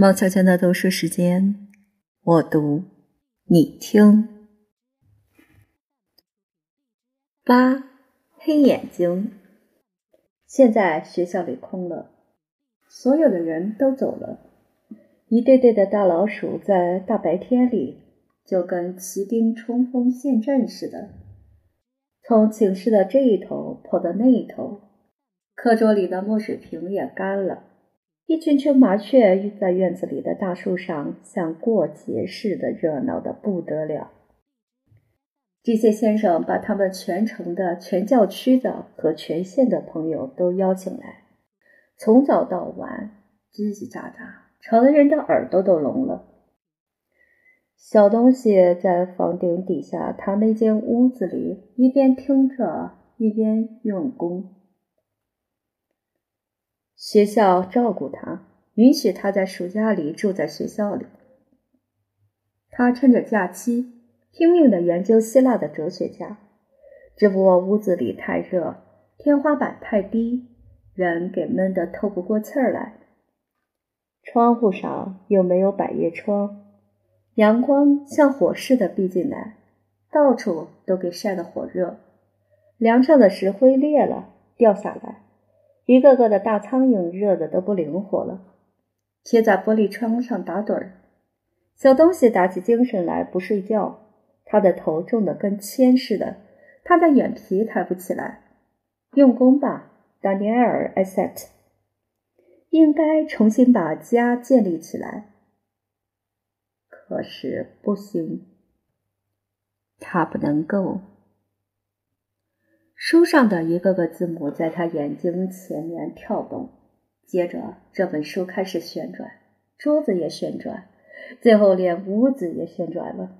猫悄悄的读书时间，我读，你听。八黑眼睛。现在学校里空了，所有的人都走了，一对对的大老鼠在大白天里就跟骑兵冲锋陷阵似的，从寝室的这一头跑到那一头。课桌里的墨水瓶也干了。一群群麻雀在院子里的大树上，像过节似的热闹的不得了。这些先生把他们全城的、全教区的和全县的朋友都邀请来，从早到晚叽叽喳喳，吵得人的耳朵都聋了。小东西在房顶底下他那间屋子里，一边听着，一边用功。学校照顾他，允许他在暑假里住在学校里。他趁着假期拼命的研究希腊的哲学家，只不过屋子里太热，天花板太低，人给闷得透不过气儿来。窗户上又没有百叶窗，阳光像火似的逼进来，到处都给晒得火热，梁上的石灰裂了，掉下来。一个个的大苍蝇热的都不灵活了，贴在玻璃窗上打盹儿。小东西打起精神来不睡觉，他的头重的跟铅似的，他的眼皮抬不起来。用功吧，达尼埃尔·艾塞特，应该重新把家建立起来。可是不行，他不能够。书上的一个个字母在他眼睛前面跳动，接着这本书开始旋转，桌子也旋转，最后连屋子也旋转了。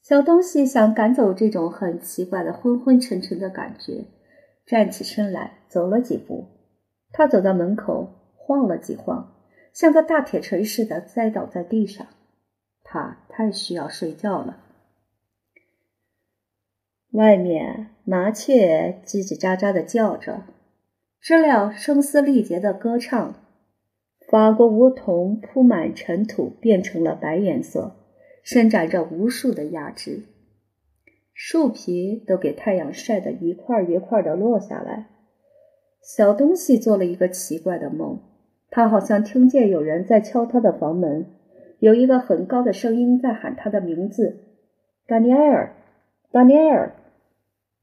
小东西想赶走这种很奇怪的昏昏沉沉的感觉，站起身来走了几步。他走到门口，晃了几晃，像个大铁锤似的栽倒在地上。他太需要睡觉了。外面麻雀叽叽喳喳的叫着，知了声嘶力竭的歌唱。法国梧桐铺满尘土，变成了白颜色，伸展着无数的芽枝。树皮都给太阳晒得一块一块的落下来。小东西做了一个奇怪的梦，他好像听见有人在敲他的房门，有一个很高的声音在喊他的名字：“达尼埃尔，达尼埃尔。”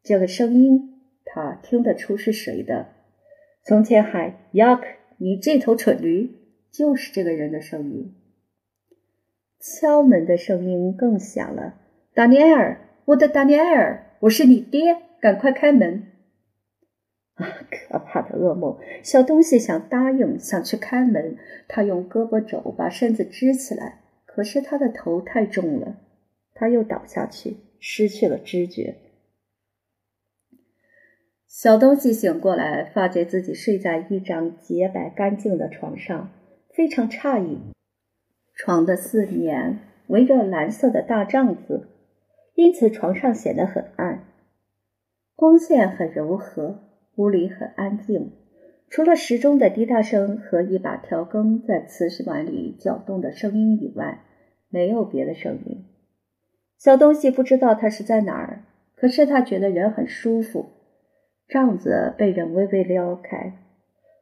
这个声音，他听得出是谁的。从前喊“雅克，你这头蠢驴”，就是这个人的声音。敲门的声音更响了：“达尼埃尔，我的达尼埃尔，我是你爹，赶快开门！”啊，可怕的噩梦！小东西想答应，想去开门。他用胳膊肘把身子支起来，可是他的头太重了，他又倒下去，失去了知觉。小东西醒过来，发觉自己睡在一张洁白干净的床上，非常诧异。床的四面围着蓝色的大帐子，因此床上显得很暗。光线很柔和，屋里很安静，除了时钟的滴答声和一把调羹在瓷食碗里搅动的声音以外，没有别的声音。小东西不知道他是在哪儿，可是他觉得人很舒服。帐子被人微微撩开，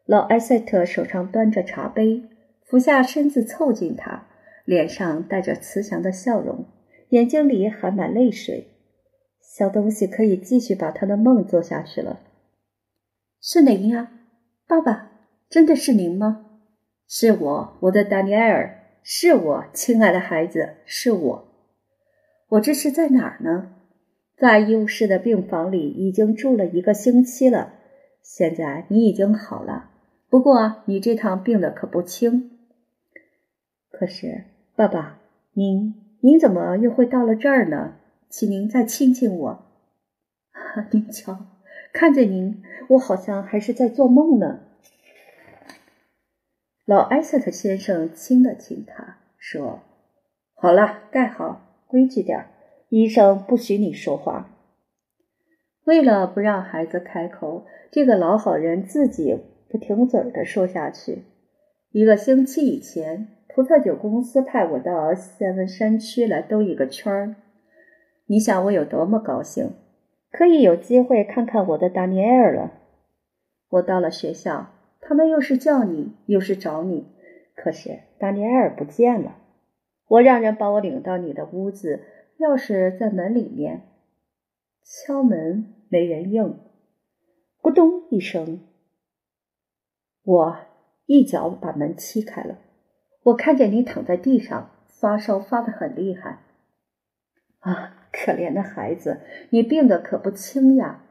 老埃塞特手上端着茶杯，俯下身子凑近他，脸上带着慈祥的笑容，眼睛里含满泪水。小东西可以继续把他的梦做下去了。是您呀，爸爸，真的是您吗？是我，我的达尼埃尔，是我，亲爱的孩子，是我。我这是在哪儿呢？在医务室的病房里已经住了一个星期了，现在你已经好了。不过你这趟病的可不轻。可是，爸爸，您您怎么又会到了这儿呢？请您再亲亲我。您瞧，看着您，我好像还是在做梦呢。老艾塞特先生亲了亲他，说：“好了，盖好，规矩点儿。”医生不许你说话。为了不让孩子开口，这个老好人自己不停嘴的说下去。一个星期以前，葡萄酒公司派我到塞文山区来兜一个圈儿。你想我有多么高兴，可以有机会看看我的达尼埃尔了。我到了学校，他们又是叫你，又是找你，可是达尼埃尔不见了。我让人把我领到你的屋子，钥匙在门里面。敲门，没人应。咕咚一声，我一脚把门踢开了。我看见你躺在地上，发烧发得很厉害。啊，可怜的孩子，你病得可不轻呀！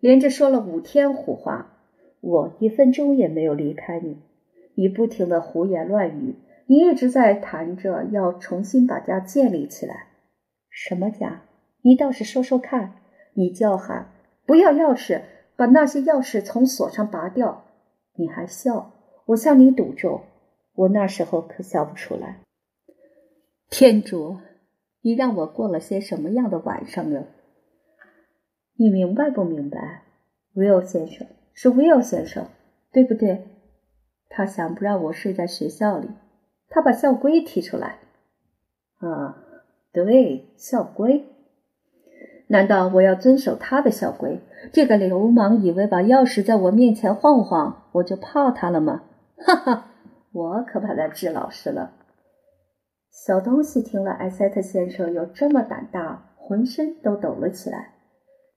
连着说了五天胡话，我一分钟也没有离开你。你不停的胡言乱语，你一直在谈着要重新把家建立起来。什么家？你倒是说说看！你叫喊，不要钥匙，把那些钥匙从锁上拔掉。你还笑，我向你赌咒。我那时候可笑不出来。天主，你让我过了些什么样的晚上呢？你明白不明白？威尔先生是威尔先生，对不对？他想不让我睡在学校里，他把校规提出来。啊，对，校规。难道我要遵守他的校规？这个流氓以为把钥匙在我面前晃晃，我就怕他了吗？哈哈！我可把他治老实了。小东西听了艾塞特先生有这么胆大，浑身都抖了起来。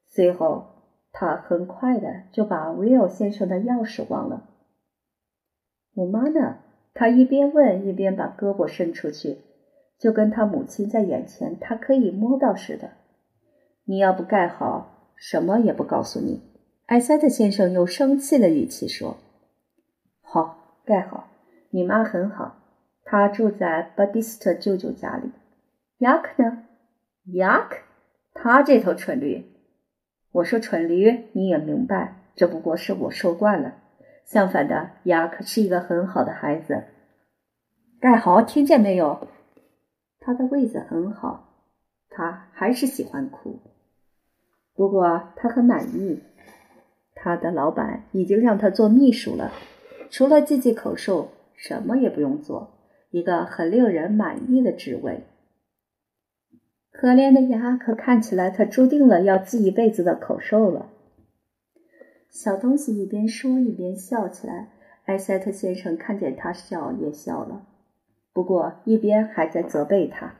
随后，他很快的就把威尔先生的钥匙忘了。我妈呢？他一边问，一边把胳膊伸出去，就跟他母亲在眼前，他可以摸到似的。你要不盖好，什么也不告诉你。艾塞特先生用生气的语气说：“好，盖好。”你妈很好，她住在巴蒂斯特舅舅家里。雅克呢？雅克，他这头蠢驴。我说蠢驴，你也明白，这不过是我说惯了。相反的，雅克是一个很好的孩子。盖好，听见没有？他的位子很好，他还是喜欢哭。不过他很满意，他的老板已经让他做秘书了，除了记记口授。什么也不用做，一个很令人满意的职位。可怜的牙可看起来他注定了要记一辈子的口授了。小东西一边说一边笑起来，埃塞特先生看见他笑也笑了，不过一边还在责备他，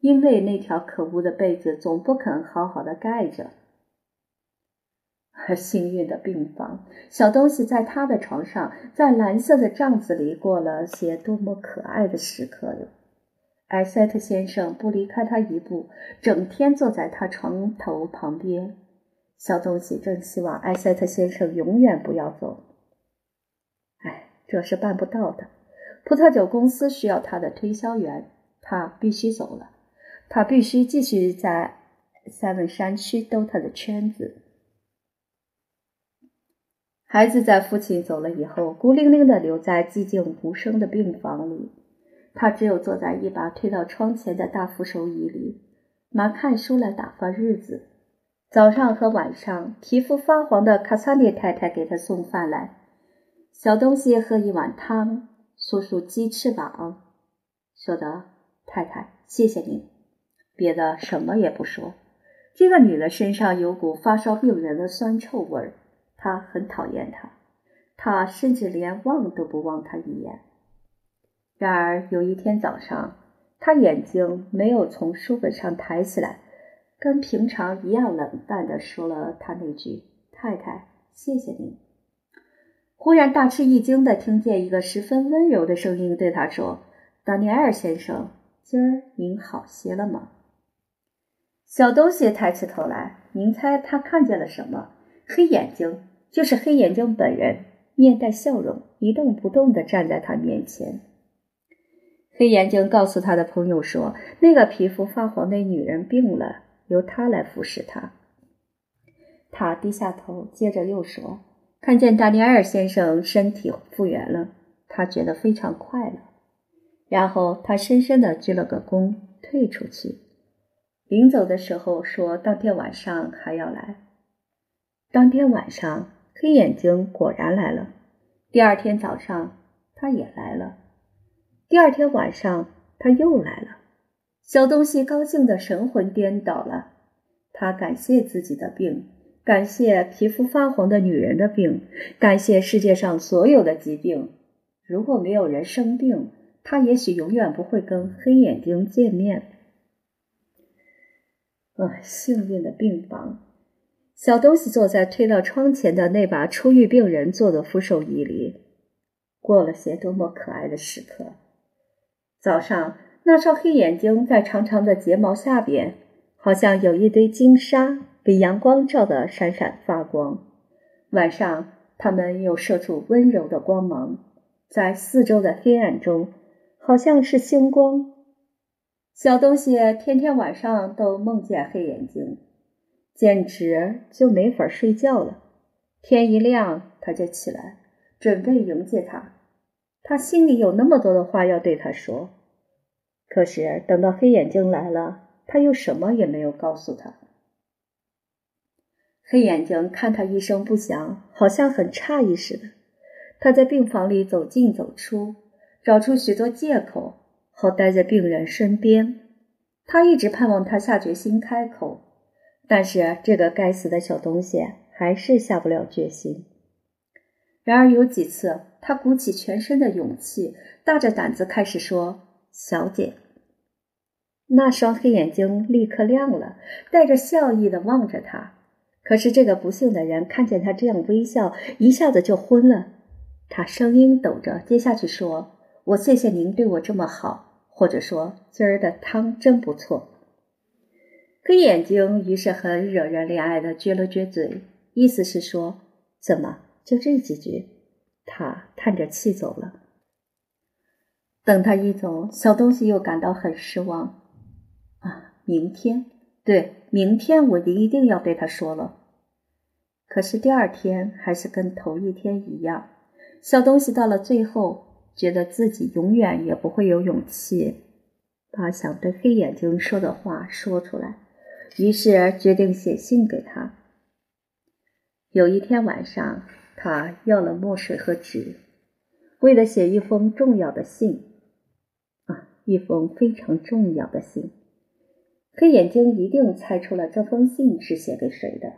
因为那条可恶的被子总不肯好好的盖着。而 幸运的病房，小东西在他的床上，在蓝色的帐子里过了些多么可爱的时刻哟。艾塞特先生不离开他一步，整天坐在他床头旁边。小东西正希望艾塞特先生永远不要走。哎，这是办不到的。葡萄酒公司需要他的推销员，他必须走了。他必须继续在塞文山区兜他的圈子。孩子在父亲走了以后，孤零零地留在寂静无声的病房里。他只有坐在一把推到窗前的大扶手椅里，拿看书来打发日子。早上和晚上，皮肤发黄的卡萨涅太太给他送饭来。小东西喝一碗汤，数数鸡翅膀，说道：“太太，谢谢您。”别的什么也不说。这个女的身上有股发烧病人的酸臭味儿。他很讨厌他，他甚至连望都不望他一眼。然而有一天早上，他眼睛没有从书本上抬起来，跟平常一样冷淡地说了他那句：“太太，谢谢您。”忽然大吃一惊地听见一个十分温柔的声音对他说：“达尼埃尔先生，今儿您好些了吗？”小东西抬起头来，您猜他看见了什么？黑眼睛。就是黑眼睛本人，面带笑容，一动不动地站在他面前。黑眼睛告诉他的朋友说：“那个皮肤发黄的女人病了，由他来服侍她。”他低下头，接着又说：“看见达尼埃尔先生身体复原了，他觉得非常快乐。”然后他深深地鞠了个躬，退出去。临走的时候说：“当天晚上还要来。”当天晚上。黑眼睛果然来了。第二天早上，他也来了。第二天晚上，他又来了。小东西高兴得神魂颠倒了，他感谢自己的病，感谢皮肤发黄的女人的病，感谢世界上所有的疾病。如果没有人生病，他也许永远不会跟黑眼睛见面。啊，幸运的病房，小东西坐在推到窗前的那把初愈病人坐的扶手椅里，过了些多么可爱的时刻。早上。那双黑眼睛在长长的睫毛下边，好像有一堆金沙被阳光照得闪闪发光。晚上，它们又射出温柔的光芒，在四周的黑暗中，好像是星光。小东西天天晚上都梦见黑眼睛，简直就没法睡觉了。天一亮，他就起来，准备迎接他。他心里有那么多的话要对他说。可是等到黑眼睛来了，他又什么也没有告诉他。黑眼睛看他一声不响，好像很诧异似的。他在病房里走进走出，找出许多借口，好待在病人身边。他一直盼望他下决心开口，但是这个该死的小东西还是下不了决心。然而有几次，他鼓起全身的勇气，大着胆子开始说：“小姐。”那双黑眼睛立刻亮了，带着笑意的望着他。可是这个不幸的人看见他这样微笑，一下子就昏了。他声音抖着，接下去说：“我谢谢您对我这么好，或者说今儿的汤真不错。”黑眼睛于是很惹人怜爱的撅了撅嘴，意思是说：“怎么就这几句？”他叹着气走了。等他一走，小东西又感到很失望。啊，明天，对，明天我一定要对他说了。可是第二天还是跟头一天一样，小东西到了最后，觉得自己永远也不会有勇气把想对黑眼睛说的话说出来，于是决定写信给他。有一天晚上，他要了墨水和纸，为了写一封重要的信，啊，一封非常重要的信。黑眼睛一定猜出了这封信是写给谁的，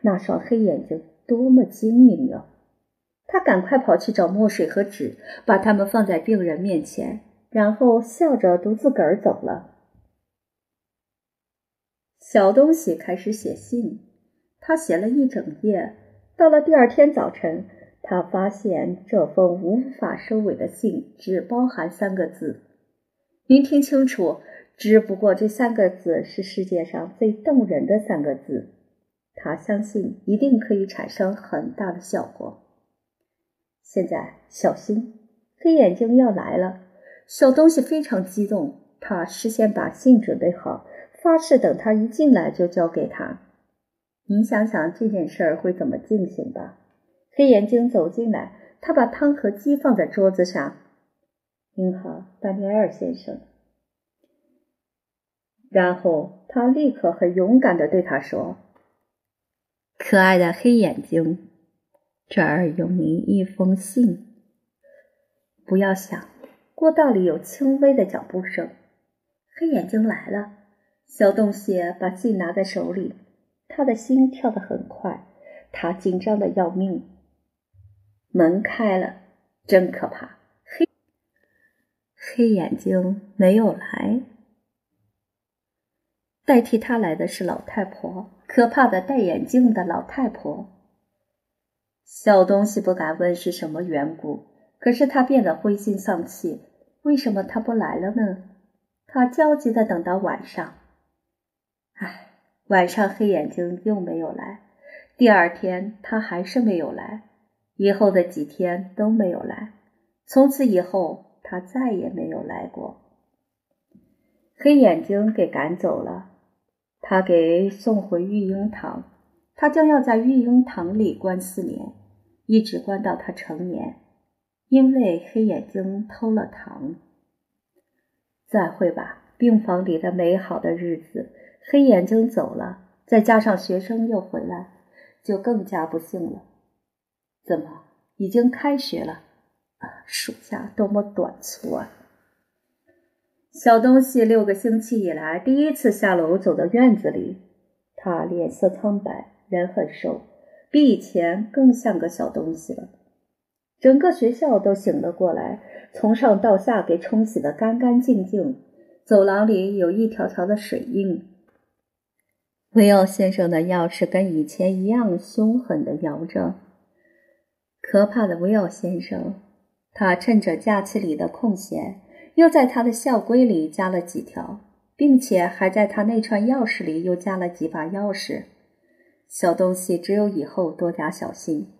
那双黑眼睛多么精明啊！他赶快跑去找墨水和纸，把它们放在病人面前，然后笑着独自个儿走了。小东西开始写信，他写了一整夜。到了第二天早晨，他发现这封无法收尾的信只包含三个字：“您听清楚。”只不过这三个字是世界上最动人的三个字，他相信一定可以产生很大的效果。现在小心，黑眼睛要来了。小东西非常激动，他事先把信准备好，发誓等他一进来就交给他。您想想这件事儿会怎么进行吧？黑眼睛走进来，他把汤和鸡放在桌子上。您好，丹尼尔先生。然后他立刻很勇敢的对他说：“可爱的黑眼睛，这儿有您一封信。不要想，过道里有轻微的脚步声。黑眼睛来了。小东西把信拿在手里，他的心跳得很快，他紧张的要命。门开了，真可怕。黑黑眼睛没有来。”代替他来的是老太婆，可怕的戴眼镜的老太婆。小东西不敢问是什么缘故，可是他变得灰心丧气。为什么他不来了呢？他焦急的等到晚上。唉，晚上黑眼睛又没有来。第二天他还是没有来，以后的几天都没有来。从此以后，他再也没有来过。黑眼睛给赶走了。他给送回育婴堂，他将要在育婴堂里关四年，一直关到他成年，因为黑眼睛偷了糖。再会吧，病房里的美好的日子。黑眼睛走了，再加上学生又回来，就更加不幸了。怎么，已经开学了？啊，暑假多么短促啊！小东西六个星期以来第一次下楼走到院子里，他脸色苍白，人很瘦，比以前更像个小东西了。整个学校都醒了过来，从上到下给冲洗得干干净净，走廊里有一条条的水印。威奥先生的钥匙跟以前一样凶狠地摇着。可怕的威奥先生，他趁着假期里的空闲。又在他的校规里加了几条，并且还在他那串钥匙里又加了几把钥匙。小东西只有以后多加小心。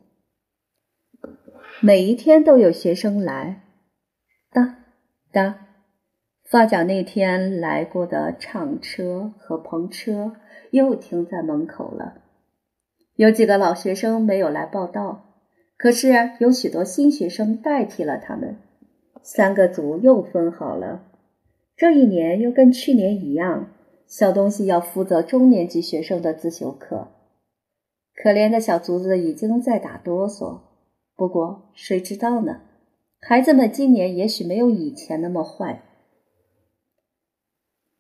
每一天都有学生来，哒哒。发奖那天来过的唱车和篷车又停在门口了。有几个老学生没有来报道，可是有许多新学生代替了他们。三个组又分好了，这一年又跟去年一样，小东西要负责中年级学生的自修课。可怜的小卒子已经在打哆嗦，不过谁知道呢？孩子们今年也许没有以前那么坏。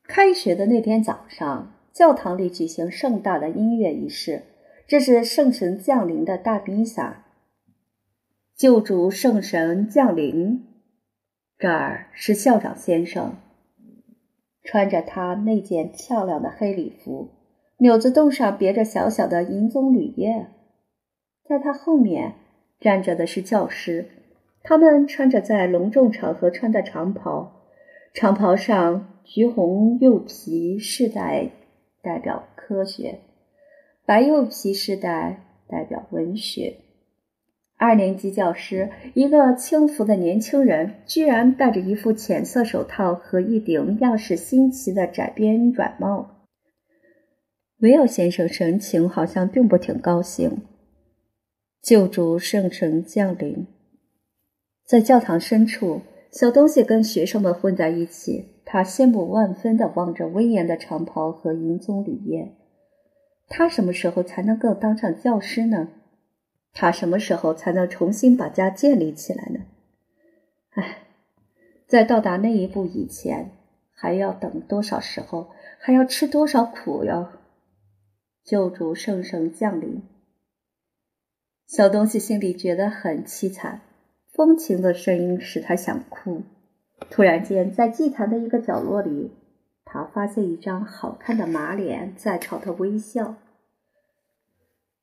开学的那天早上，教堂里举行盛大的音乐仪式，这是圣神降临的大弥撒。救主圣神降临。这儿是校长先生，穿着他那件漂亮的黑礼服，纽子洞上别着小小的银棕榈叶。在他后面站着的是教师，他们穿着在隆重场合穿的长袍，长袍上橘红釉皮饰带代表科学，白釉皮饰带代表文学。二年级教师，一个轻浮的年轻人，居然戴着一副浅色手套和一顶样式新奇的窄边软帽。维尔先生神情好像并不挺高兴。救主圣城降临，在教堂深处，小东西跟学生们混在一起，他羡慕万分地望着威严的长袍和银棕榈叶。他什么时候才能够当上教师呢？他什么时候才能重新把家建立起来呢？唉，在到达那一步以前，还要等多少时候？还要吃多少苦哟？救主圣神降临，小东西心里觉得很凄惨。风情的声音使他想哭。突然间，在祭坛的一个角落里，他发现一张好看的马脸在朝他微笑。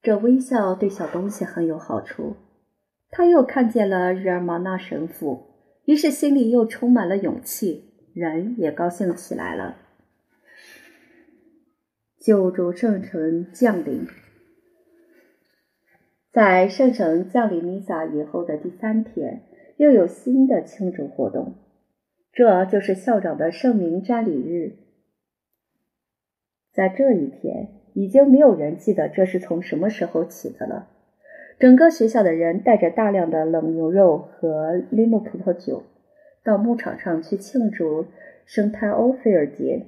这微笑对小东西很有好处。他又看见了日尔玛纳神父，于是心里又充满了勇气，人也高兴起来了。救主圣城降临，在圣城降临弥撒以后的第三天，又有新的庆祝活动，这就是校长的圣名瞻礼日。在这一天。已经没有人记得这是从什么时候起的了。整个学校的人带着大量的冷牛肉和利木葡萄酒，到牧场上去庆祝圣泰欧菲尔节。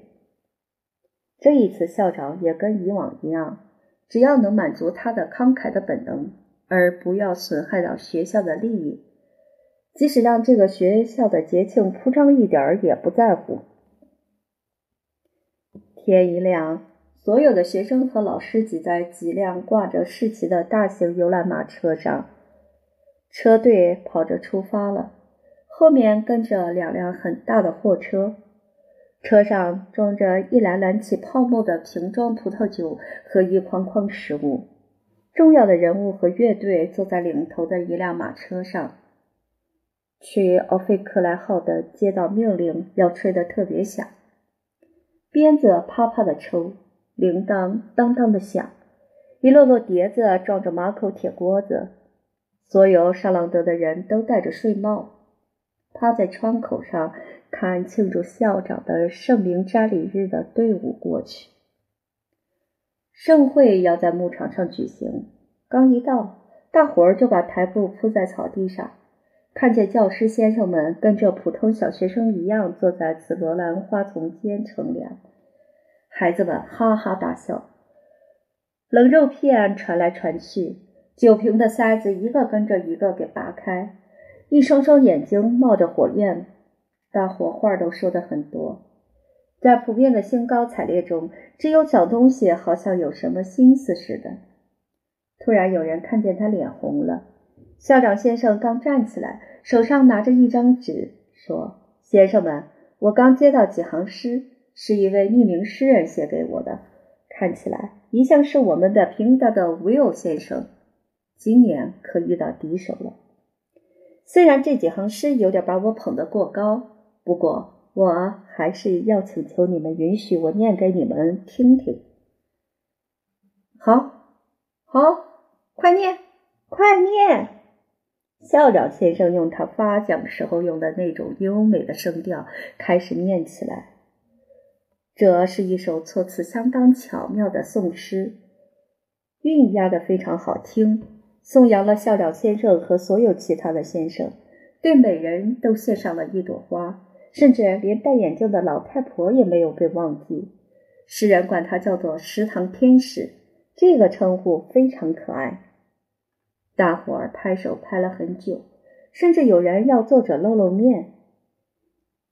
这一次，校长也跟以往一样，只要能满足他的慷慨的本能，而不要损害到学校的利益，即使让这个学校的节庆铺张一点儿也不在乎。天一亮。所有的学生和老师挤在几辆挂着市旗的大型游览马车上，车队跑着出发了。后面跟着两辆很大的货车，车上装着一篮篮起泡沫的瓶装葡萄酒和一筐筐食物。重要的人物和乐队坐在领头的一辆马车上。去奥菲克莱号的接到命令要吹得特别响，鞭子啪啪的抽。铃铛当当的响，一摞摞碟子撞着马口铁锅子。所有沙朗德的人都戴着睡帽，趴在窗口上看庆祝校长的圣名瞻礼日的队伍过去。盛会要在牧场上举行，刚一到，大伙儿就把台布铺在草地上，看见教师先生们跟着普通小学生一样坐在紫罗兰花丛间乘凉。孩子们哈哈大笑，冷肉片传来传去，酒瓶的塞子一个跟着一个给拔开，一双双眼睛冒着火焰，大伙话都说的很多，在普遍的兴高采烈中，只有小东西好像有什么心思似的。突然有人看见他脸红了。校长先生刚站起来，手上拿着一张纸，说：“先生们，我刚接到几行诗，是一位匿名诗人写给我的，看起来一向是我们的平达的 Will 先生，今年可遇到敌手了。虽然这几行诗有点把我捧得过高，不过我还是要请求你们允许我念给你们听听。好，好，快念，快念！”校长先生用他发奖时候用的那种优美的声调开始念起来。这是一首措辞相当巧妙的宋诗，韵押的非常好听，颂扬了校长先生和所有其他的先生，对每人都献上了一朵花，甚至连戴眼镜的老太婆也没有被忘记。诗人管他叫做“食堂天使”，这个称呼非常可爱。大伙儿拍手拍了很久，甚至有人要作者露露面。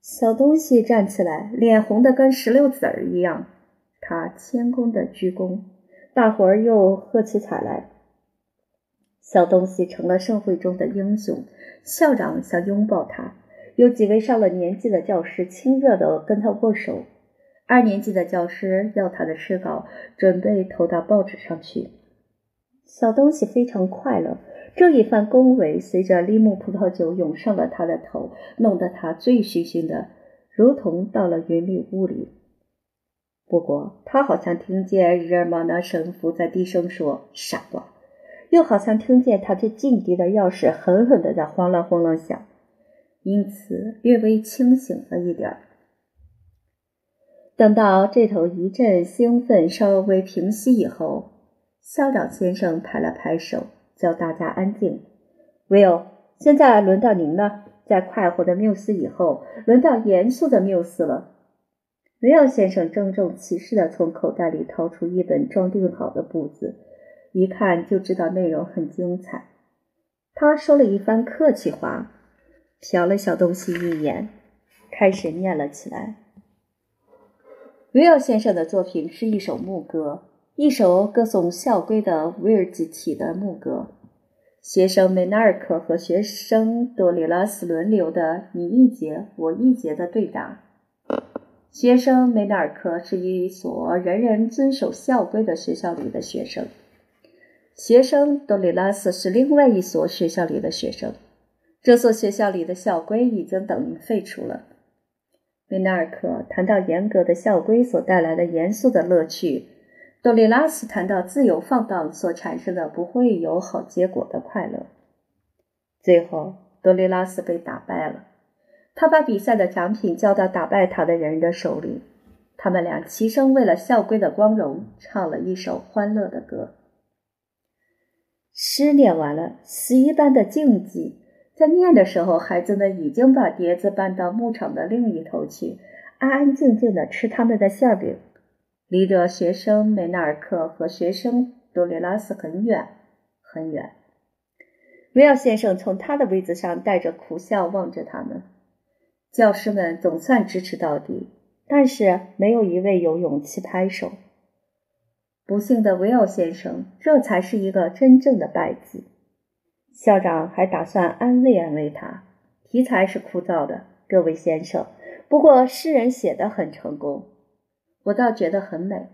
小东西站起来，脸红的跟石榴籽儿一样。他谦恭的鞠躬，大伙儿又喝起彩来。小东西成了盛会中的英雄，校长想拥抱他，有几位上了年纪的教师亲热的跟他握手。二年级的教师要他的诗稿，准备投到报纸上去。小东西非常快乐，这一番恭维随着利木葡萄酒涌上了他的头，弄得他醉醺醺的，如同到了云里雾里。不过，他好像听见日尔玛那神父在低声说“傻瓜”，又好像听见他这劲敌的钥匙狠狠的在晃啷晃啷响，因此略微清醒了一点。等到这头一阵兴奋稍微平息以后。校长先生拍了拍手，叫大家安静。Will，现在轮到您了。在快活的缪斯以后，轮到严肃的缪斯了。Will 先生郑重其事地从口袋里掏出一本装订好的簿子，一看就知道内容很精彩。他说了一番客气话，瞟了小东西一眼，开始念了起来。Will 先生的作品是一首牧歌。一首歌颂校规的威尔吉体的牧歌，学生梅纳尔克和学生多里拉斯轮流的你一节我一节的对答。学生梅纳尔克是一所人人遵守校规的学校里的学生，学生多里拉斯是另外一所学校里的学生。这所学校里的校规已经等于废除了。梅纳尔克谈到严格的校规所带来的严肃的乐趣。多利拉斯谈到自由放荡所产生的不会有好结果的快乐。最后，多利拉斯被打败了。他把比赛的奖品交到打败他的人的手里。他们俩齐声为了校规的光荣唱了一首欢乐的歌。诗念完了，十一般的静寂。在念的时候，孩子们已经把碟子搬到牧场的另一头去，安安静静的吃他们的馅饼。离着学生梅纳尔克和学生多里拉斯很远很远。威尔先生从他的位子上带着苦笑望着他们。教师们总算支持到底，但是没有一位有勇气拍手。不幸的维尔先生，这才是一个真正的败绩。校长还打算安慰安慰他。题材是枯燥的，各位先生。不过诗人写的很成功。我倒觉得很美。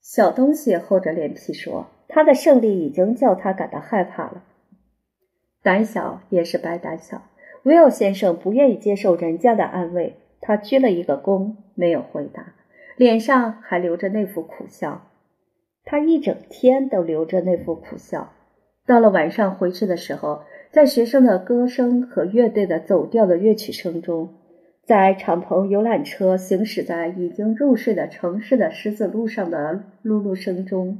小东西厚着脸皮说：“他的胜利已经叫他感到害怕了。胆小也是白胆小。”威尔先生不愿意接受人家的安慰，他鞠了一个躬，没有回答，脸上还留着那副苦笑。他一整天都留着那副苦笑。到了晚上回去的时候，在学生的歌声和乐队的走调的乐曲声中。在敞篷游览车行驶在已经入睡的城市的十字路上的噜噜声中，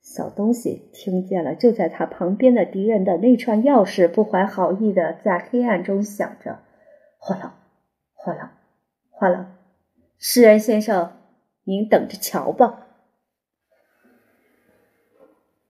小东西听见了。就在他旁边的敌人的那串钥匙不怀好意的在黑暗中响着，哗啦，哗啦，哗啦。诗人先生，您等着瞧吧。